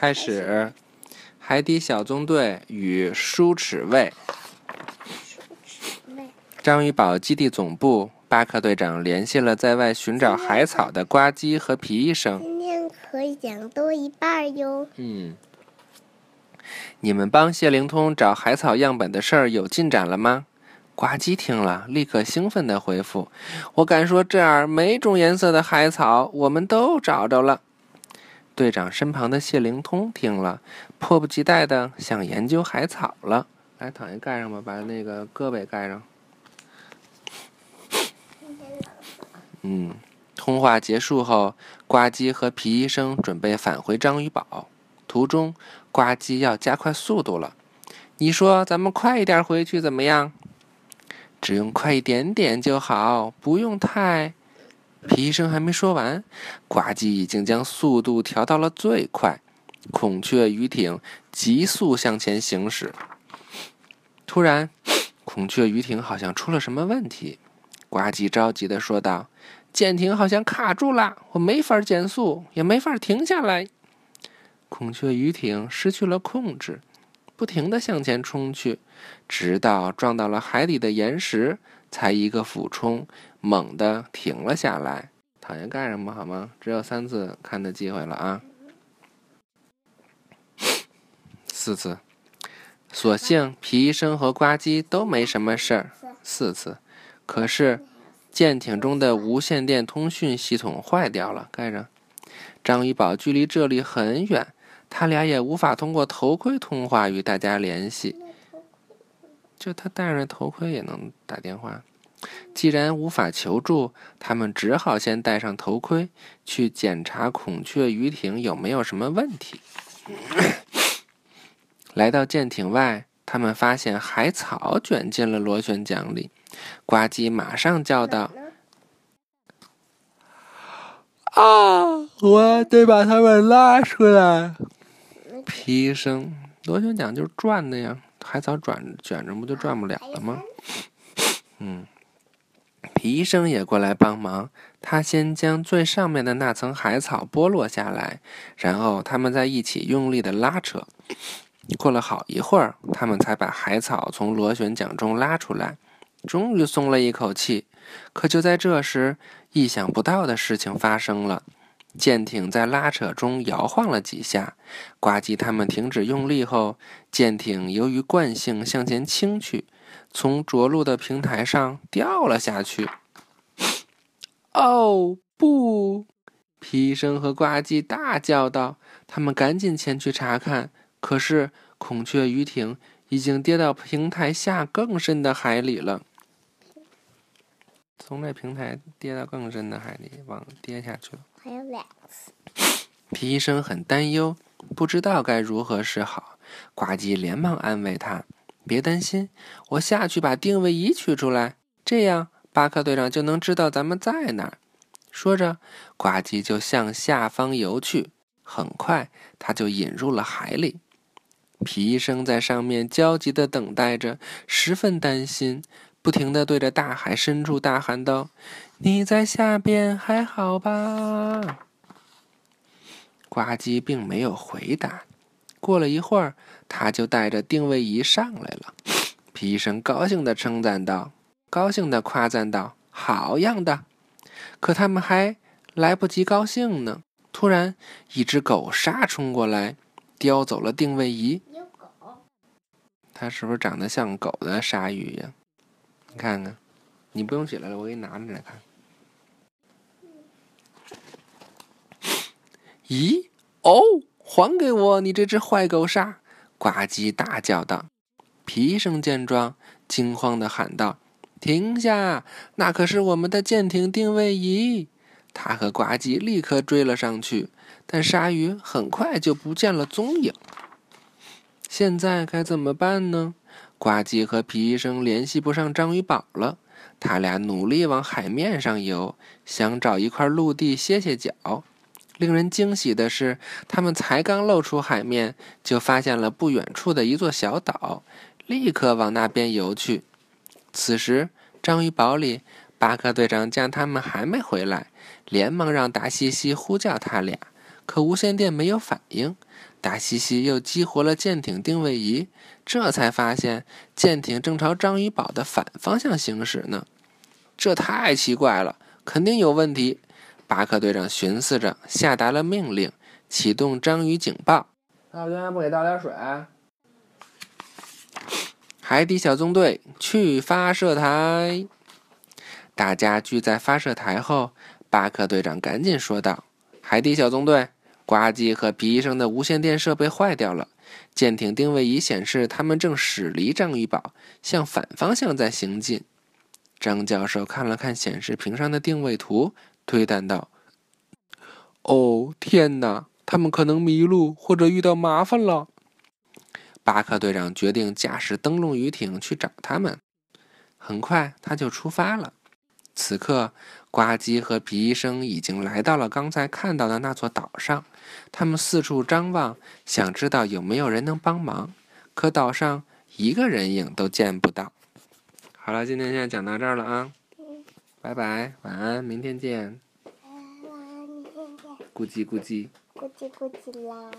开始，海底小纵队与舒齿卫。章鱼堡基地总部，巴克队长联系了在外寻找海草的呱唧和皮医生。今天可以讲多一半哟。嗯，你们帮谢灵通找海草样本的事儿有进展了吗？呱唧听了，立刻兴奋地回复：“我敢说，这儿每种颜色的海草我们都找着了。”队长身旁的谢灵通听了，迫不及待的想研究海草了。来，躺下盖上吧，把那个胳膊盖上。嗯，通话结束后，呱唧和皮医生准备返回章鱼堡。途中，呱唧要加快速度了。你说咱们快一点回去怎么样？只用快一点点就好，不用太……皮医生还没说完，呱唧已经将速度调到了最快。孔雀鱼艇急速向前行驶。突然，孔雀鱼艇好像出了什么问题。呱唧着急地说道。舰艇好像卡住了，我没法减速，也没法停下来。孔雀鱼艇失去了控制，不停地向前冲去，直到撞到了海底的岩石，才一个俯冲，猛地停了下来。躺下干什么？好吗？只有三次看的机会了啊！四次，所幸皮医生和呱唧都没什么事儿。四次，可是。舰艇中的无线电通讯系统坏掉了，盖上。章鱼堡距离这里很远，他俩也无法通过头盔通话与大家联系。就他戴上头盔也能打电话。既然无法求助，他们只好先戴上头盔，去检查孔雀鱼艇有没有什么问题。来到舰艇外，他们发现海草卷进了螺旋桨里。呱唧马上叫道：“啊，我得把他们拉出来！”皮医生，螺旋桨就是转的呀，海草转卷着不就转不了了吗？嗯，皮医生也过来帮忙。他先将最上面的那层海草剥落下来，然后他们在一起用力的拉扯。过了好一会儿，他们才把海草从螺旋桨中拉出来。终于松了一口气，可就在这时，意想不到的事情发生了。舰艇在拉扯中摇晃了几下，呱唧他们停止用力后，舰艇由于惯性向前倾去，从着陆的平台上掉了下去。哦不！皮医生和呱唧大叫道，他们赶紧前去查看，可是孔雀鱼艇已经跌到平台下更深的海里了。从这平台跌到更深的海里，往跌下去了。皮医生很担忧，不知道该如何是好。呱唧连忙安慰他：“别担心，我下去把定位仪取出来，这样巴克队长就能知道咱们在哪儿。”说着，呱唧就向下方游去。很快，他就引入了海里。皮医生在上面焦急地等待着，十分担心。不停的对着大海深处大喊道：“你在下边还好吧？”呱唧并没有回答。过了一会儿，他就带着定位仪上来了。皮医生高兴地称赞道：“高兴地夸赞道，好样的！”可他们还来不及高兴呢，突然一只狗杀冲过来，叼走了定位仪。有狗？它是不是长得像狗的鲨鱼呀？看看，你不用起来了，我给你拿着来看。咦？哦，还给我，你这只坏狗鲨！呱唧大叫道。皮医生见状，惊慌的喊道：“停下！那可是我们的舰艇定位仪！”他和呱唧立刻追了上去，但鲨鱼很快就不见了踪影。现在该怎么办呢？呱唧和皮医生联系不上章鱼堡了，他俩努力往海面上游，想找一块陆地歇歇脚。令人惊喜的是，他们才刚露出海面，就发现了不远处的一座小岛，立刻往那边游去。此时，章鱼堡里，巴克队长见他们还没回来，连忙让达西西呼叫他俩。可无线电没有反应。大西西又激活了舰艇定位仪，这才发现舰艇正朝章鱼堡的反方向行驶呢。这太奇怪了，肯定有问题。巴克队长寻思着，下达了命令，启动章鱼警报。大家不给倒点水？海底小纵队去发射台。大家聚在发射台后，巴克队长赶紧说道：“海底小纵队，呱唧和皮医生的无线电设备坏掉了，舰艇定位仪显示他们正驶离章鱼堡，向反方向在行进。”张教授看了看显示屏上的定位图，推断道：“哦，天哪！他们可能迷路或者遇到麻烦了。”巴克队长决定驾驶灯笼鱼艇去找他们。很快，他就出发了。此刻，呱唧和皮医生已经来到了刚才看到的那座岛上。他们四处张望，想知道有没有人能帮忙。可岛上一个人影都见不到。好了，今天先讲到这儿了啊！拜拜，晚安，明天见。晚安，明天见。咕叽咕叽。咕叽咕叽啦。